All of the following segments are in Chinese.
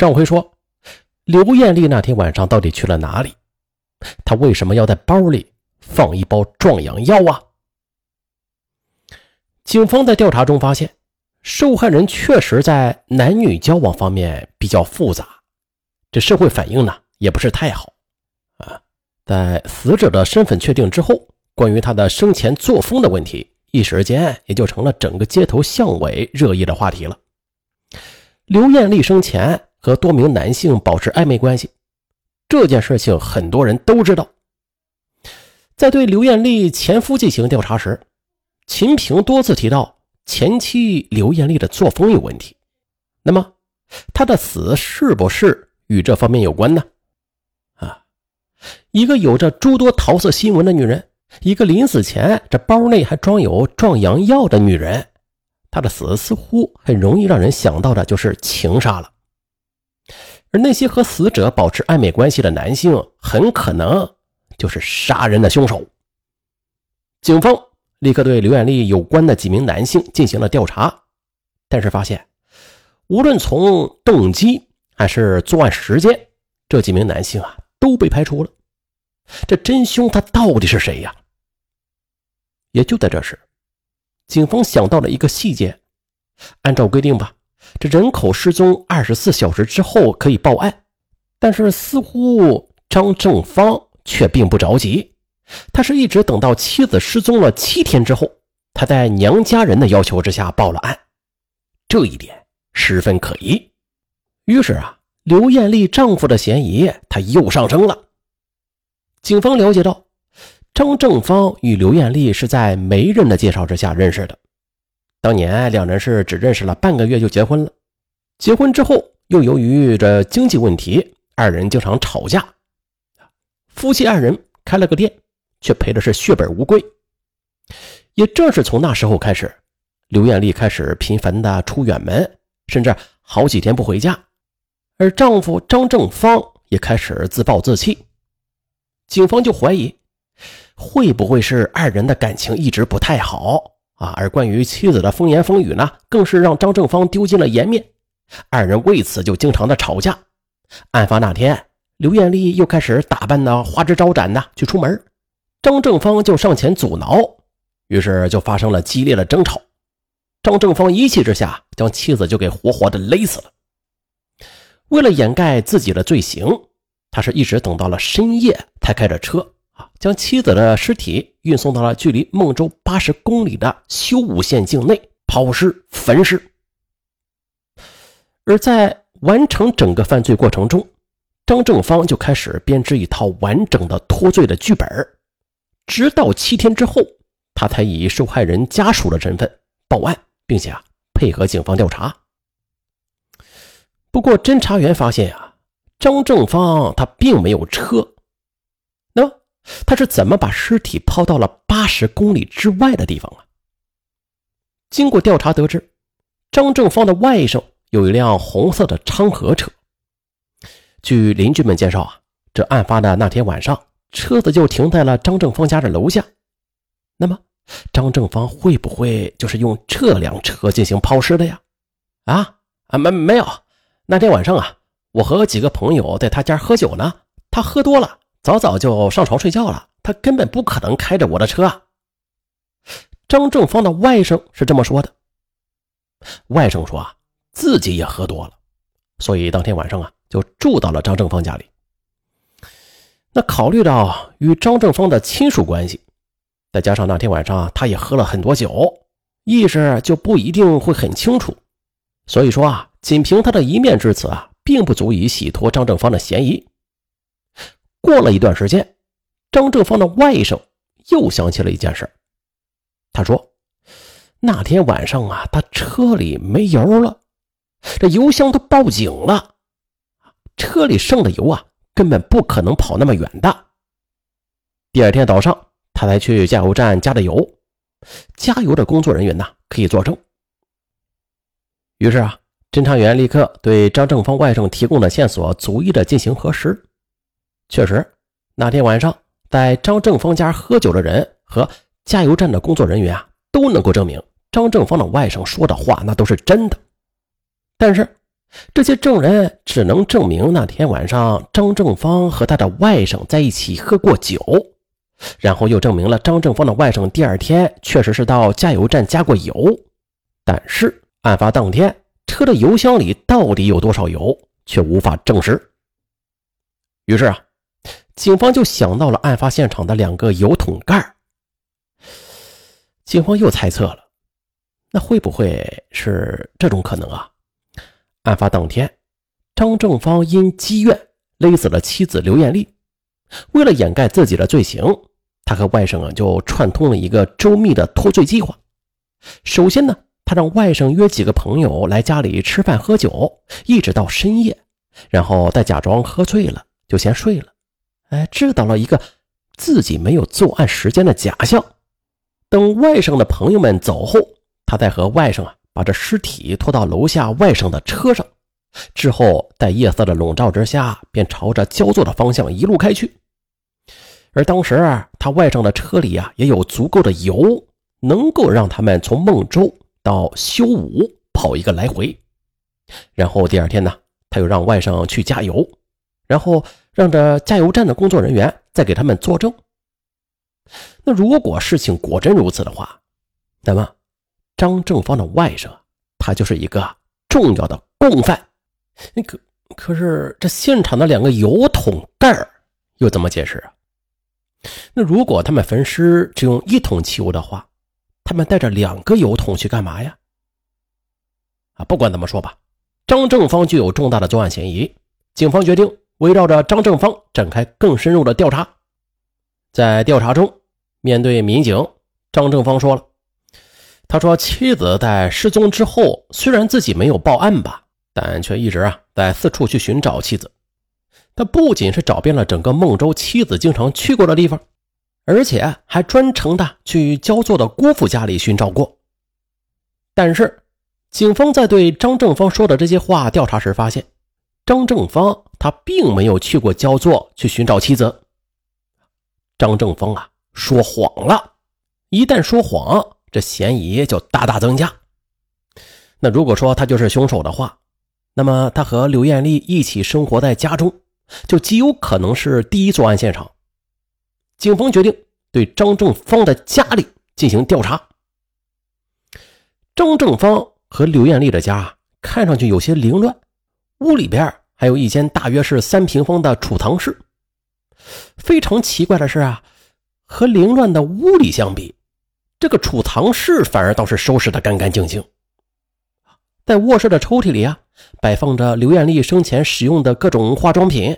上回说，刘艳丽那天晚上到底去了哪里？她为什么要在包里放一包壮阳药啊？警方在调查中发现，受害人确实在男女交往方面比较复杂，这社会反应呢也不是太好啊。在死者的身份确定之后，关于他的生前作风的问题，一时间也就成了整个街头巷尾热议的话题了。刘艳丽生前和多名男性保持暧昧关系，这件事情很多人都知道。在对刘艳丽前夫进行调查时，秦平多次提到前妻刘艳丽的作风有问题，那么她的死是不是与这方面有关呢？啊，一个有着诸多桃色新闻的女人，一个临死前这包内还装有壮阳药的女人，她的死似乎很容易让人想到的就是情杀了。而那些和死者保持暧昧关系的男性，很可能就是杀人的凶手。警方。立刻对刘艳丽有关的几名男性进行了调查，但是发现，无论从动机还是作案时间，这几名男性啊都被排除了。这真凶他到底是谁呀？也就在这时，警方想到了一个细节：按照规定吧，这人口失踪二十四小时之后可以报案，但是似乎张正芳却并不着急。他是一直等到妻子失踪了七天之后，他在娘家人的要求之下报了案，这一点十分可疑。于是啊，刘艳丽丈夫的嫌疑他又上升了。警方了解到，张正芳与刘艳丽是在媒人的介绍之下认识的，当年两人是只认识了半个月就结婚了。结婚之后，又由于这经济问题，二人经常吵架。夫妻二人开了个店。却赔的是血本无归。也正是从那时候开始，刘艳丽开始频繁的出远门，甚至好几天不回家，而丈夫张正芳也开始自暴自弃。警方就怀疑，会不会是二人的感情一直不太好啊？而关于妻子的风言风语呢，更是让张正芳丢尽了颜面。二人为此就经常的吵架。案发那天，刘艳丽又开始打扮的花枝招展的去出门。张正芳就上前阻挠，于是就发生了激烈的争吵。张正芳一气之下，将妻子就给活活的勒死了。为了掩盖自己的罪行，他是一直等到了深夜才开着车，将妻子的尸体运送到了距离孟州八十公里的修武县境内抛尸焚尸。而在完成整个犯罪过程中，张正芳就开始编织一套完整的脱罪的剧本直到七天之后，他才以受害人家属的身份报案，并且啊配合警方调查。不过侦查员发现啊，张正芳他并没有车，他是怎么把尸体抛到了八十公里之外的地方啊？经过调查得知，张正芳的外甥有一辆红色的昌河车。据邻居们介绍啊，这案发的那天晚上。车子就停在了张正芳家的楼下，那么张正芳会不会就是用这辆车进行抛尸的呀？啊啊没没有，那天晚上啊，我和几个朋友在他家喝酒呢，他喝多了，早早就上床睡觉了，他根本不可能开着我的车啊。张正芳的外甥是这么说的，外甥说啊，自己也喝多了，所以当天晚上啊，就住到了张正芳家里。那考虑到与张正芳的亲属关系，再加上那天晚上他也喝了很多酒，意识就不一定会很清楚。所以说啊，仅凭他的一面之词啊，并不足以洗脱张正芳的嫌疑。过了一段时间，张正芳的外甥又想起了一件事他说：“那天晚上啊，他车里没油了，这油箱都报警了，车里剩的油啊。”根本不可能跑那么远的。第二天早上，他才去加油站加的油。加油的工作人员呢，可以作证。于是啊，侦查员立刻对张正芳外甥提供的线索逐一的进行核实。确实，那天晚上在张正芳家喝酒的人和加油站的工作人员啊，都能够证明张正芳的外甥说的话那都是真的。但是，这些证人只能证明那天晚上张正芳和他的外甥在一起喝过酒，然后又证明了张正芳的外甥第二天确实是到加油站加过油。但是案发当天车的油箱里到底有多少油，却无法证实。于是啊，警方就想到了案发现场的两个油桶盖。警方又猜测了，那会不会是这种可能啊？案发当天，张正芳因积怨勒死了妻子刘艳丽。为了掩盖自己的罪行，他和外甥啊就串通了一个周密的脱罪计划。首先呢，他让外甥约几个朋友来家里吃饭喝酒，一直到深夜，然后再假装喝醉了就先睡了。哎，制造了一个自己没有作案时间的假象。等外甥的朋友们走后，他再和外甥啊。把这尸体拖到楼下外甥的车上，之后在夜色的笼罩之下，便朝着焦作的方向一路开去。而当时啊他外甥的车里啊，也有足够的油，能够让他们从孟州到修武跑一个来回。然后第二天呢，他又让外甥去加油，然后让这加油站的工作人员再给他们作证。那如果事情果真如此的话，那么。张正芳的外甥，他就是一个重要的共犯。可可是这现场的两个油桶盖又怎么解释啊？那如果他们焚尸只用一桶汽油的话，他们带着两个油桶去干嘛呀？啊，不管怎么说吧，张正芳就有重大的作案嫌疑。警方决定围绕着张正芳展开更深入的调查。在调查中，面对民警，张正芳说了。他说：“妻子在失踪之后，虽然自己没有报案吧，但却一直啊在四处去寻找妻子。他不仅是找遍了整个孟州妻子经常去过的地方，而且还专程的去焦作的姑父家里寻找过。但是，警方在对张正芳说的这些话调查时发现，张正芳他并没有去过焦作去寻找妻子。张正芳啊说谎了，一旦说谎。”这嫌疑就大大增加。那如果说他就是凶手的话，那么他和刘艳丽一起生活在家中，就极有可能是第一作案现场。警方决定对张正芳的家里进行调查。张正芳和刘艳丽的家看上去有些凌乱，屋里边还有一间大约是三平方的储藏室。非常奇怪的是啊，和凌乱的屋里相比。这个储藏室反而倒是收拾的干干净净，在卧室的抽屉里啊，摆放着刘艳丽生前使用的各种化妆品。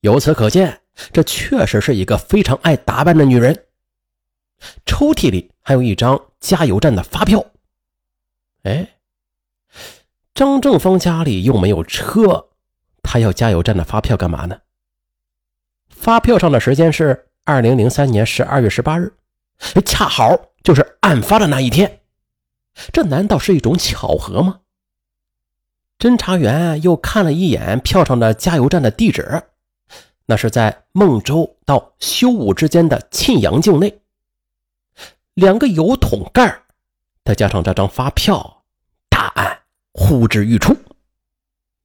由此可见，这确实是一个非常爱打扮的女人。抽屉里还有一张加油站的发票。哎，张正芳家里又没有车，他要加油站的发票干嘛呢？发票上的时间是二零零三年十二月十八日，恰好。就是案发的那一天，这难道是一种巧合吗？侦查员又看了一眼票上的加油站的地址，那是在孟州到修武之间的沁阳境内。两个油桶盖，再加上这张发票，答案呼之欲出。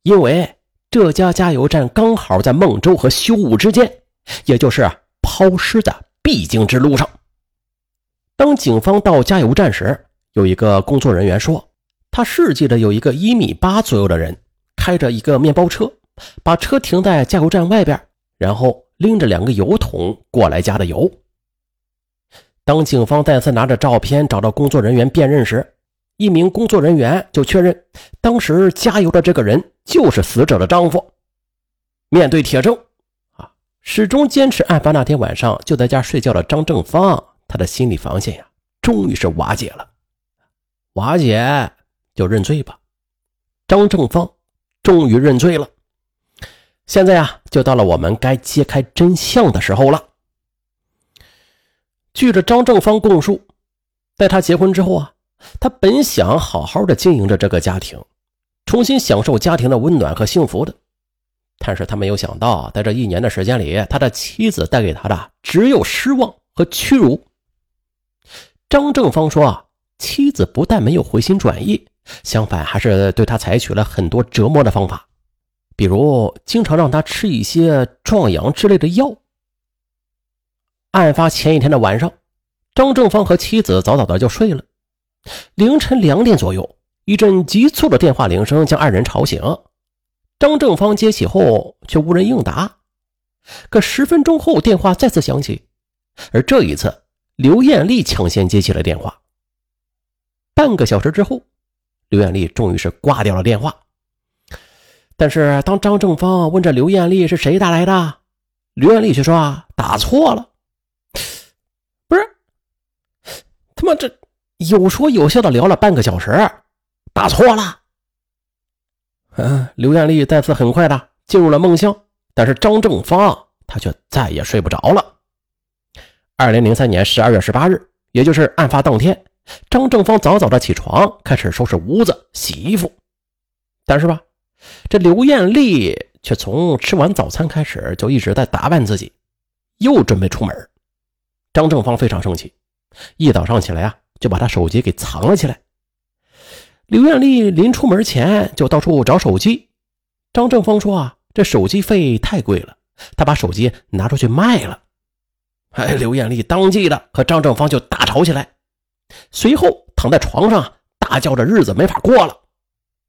因为这家加油站刚好在孟州和修武之间，也就是抛尸的必经之路上。当警方到加油站时，有一个工作人员说，他是记得有一个一米八左右的人，开着一个面包车，把车停在加油站外边，然后拎着两个油桶过来加的油。当警方再次拿着照片找到工作人员辨认时，一名工作人员就确认，当时加油的这个人就是死者的丈夫。面对铁证，啊，始终坚持案发那天晚上就在家睡觉的张正芳。他的心理防线呀，终于是瓦解了。瓦解就认罪吧。张正芳终于认罪了。现在啊，就到了我们该揭开真相的时候了。据着张正芳供述，在他结婚之后啊，他本想好好的经营着这个家庭，重新享受家庭的温暖和幸福的。但是他没有想到，在这一年的时间里，他的妻子带给他的只有失望和屈辱。张正芳说：“啊，妻子不但没有回心转意，相反还是对他采取了很多折磨的方法，比如经常让他吃一些壮阳之类的药。案发前一天的晚上，张正芳和妻子早早的就睡了。凌晨两点左右，一阵急促的电话铃声将二人吵醒。张正芳接起后，却无人应答。可十分钟后，电话再次响起，而这一次，刘艳丽抢先接起了电话。半个小时之后，刘艳丽终于是挂掉了电话。但是，当张正芳问这刘艳丽是谁打来的，刘艳丽却说：“啊，打错了。”不是，他妈这有说有笑的聊了半个小时，打错了。嗯，刘艳丽再次很快的进入了梦乡，但是张正芳他却再也睡不着了。二零零三年十二月十八日，也就是案发当天，张正芳早早的起床，开始收拾屋子、洗衣服。但是吧，这刘艳丽却从吃完早餐开始就一直在打扮自己，又准备出门。张正芳非常生气，一早上起来啊，就把他手机给藏了起来。刘艳丽临出门前就到处找手机。张正芳说啊，这手机费太贵了，他把手机拿出去卖了。哎，刘艳丽当即的和张正芳就大吵起来，随后躺在床上大叫着日子没法过了，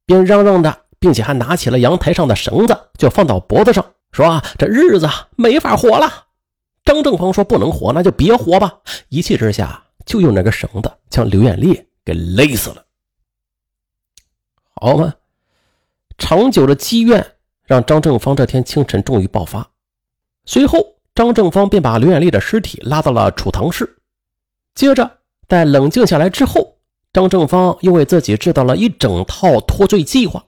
边嚷嚷的，并且还拿起了阳台上的绳子就放到脖子上，说啊这日子没法活了。张正芳说不能活，那就别活吧。一气之下就用那个绳子将刘艳丽给勒死了。好嘛，长久的积怨让张正芳这天清晨终于爆发。随后，张正芳便把刘艳丽的尸体拉到了储藏室。接着，在冷静下来之后，张正芳又为自己制造了一整套脱罪计划。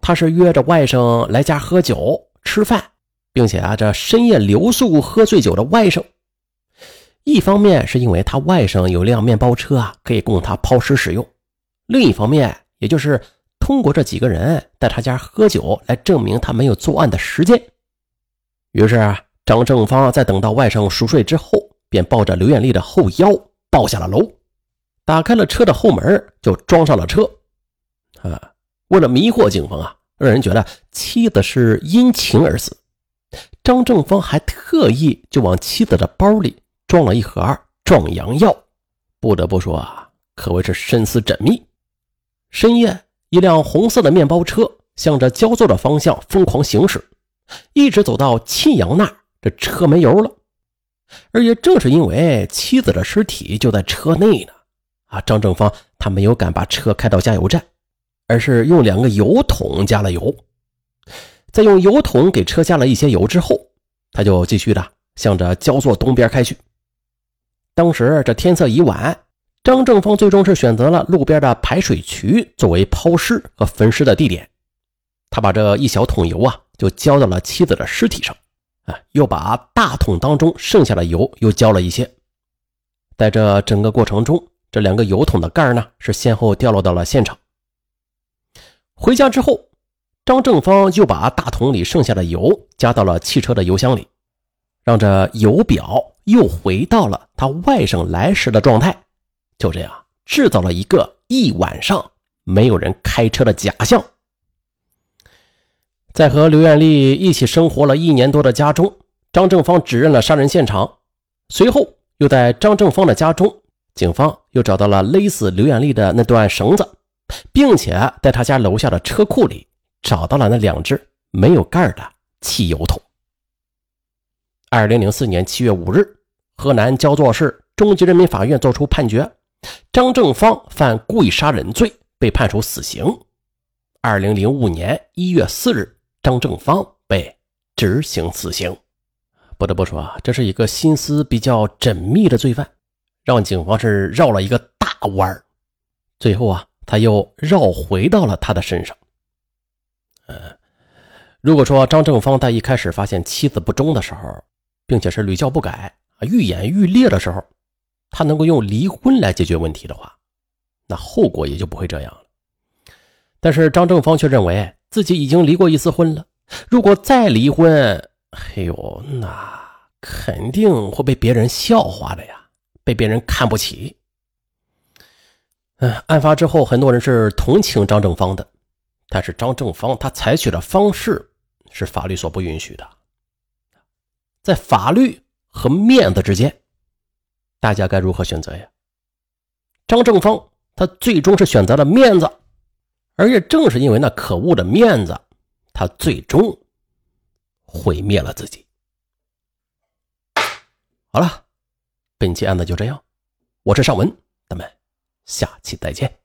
他是约着外甥来家喝酒吃饭，并且啊，这深夜留宿喝醉酒的外甥。一方面是因为他外甥有辆面包车啊，可以供他抛尸使用；另一方面，也就是通过这几个人在他家喝酒来证明他没有作案的时间。于是张正芳在等到外甥熟睡之后，便抱着刘艳丽的后腰抱下了楼，打开了车的后门，就装上了车。啊，为了迷惑警方啊，让人觉得妻子是因情而死，张正芳还特意就往妻子的包里装了一盒壮阳药。不得不说啊，可谓是深思缜密。深夜，一辆红色的面包车向着焦作的方向疯狂行驶，一直走到沁阳那儿，这车没油了。而也正是因为妻子的尸体就在车内呢，啊，张正芳他没有敢把车开到加油站，而是用两个油桶加了油。在用油桶给车加了一些油之后，他就继续的向着焦作东边开去。当时这天色已晚。张正芳最终是选择了路边的排水渠作为抛尸和焚尸的地点。他把这一小桶油啊，就浇到了妻子的尸体上，啊，又把大桶当中剩下的油又浇了一些。在这整个过程中，这两个油桶的盖呢，是先后掉落到了现场。回家之后，张正芳又把大桶里剩下的油加到了汽车的油箱里，让这油表又回到了他外甥来时的状态。就这样制造了一个一晚上没有人开车的假象。在和刘艳丽一起生活了一年多的家中，张正芳指认了杀人现场。随后，又在张正芳的家中，警方又找到了勒死刘艳丽的那段绳子，并且在他家楼下的车库里找到了那两只没有盖的汽油桶。二零零四年七月五日，河南焦作市中级人民法院作出判决。张正芳犯故意杀人罪，被判处死刑。二零零五年一月四日，张正芳被执行死刑。不得不说啊，这是一个心思比较缜密的罪犯，让警方是绕了一个大弯儿。最后啊，他又绕回到了他的身上。呃，如果说张正芳在一开始发现妻子不忠的时候，并且是屡教不改啊，愈演愈烈的时候。他能够用离婚来解决问题的话，那后果也就不会这样了。但是张正芳却认为自己已经离过一次婚了，如果再离婚，哎呦，那肯定会被别人笑话的呀，被别人看不起。嗯，案发之后，很多人是同情张正芳的，但是张正芳他采取的方式是法律所不允许的。在法律和面子之间，大家该如何选择呀？张正芳他最终是选择了面子，而也正是因为那可恶的面子，他最终毁灭了自己。好了，本期案子就这样，我是尚文，咱们。下期再见。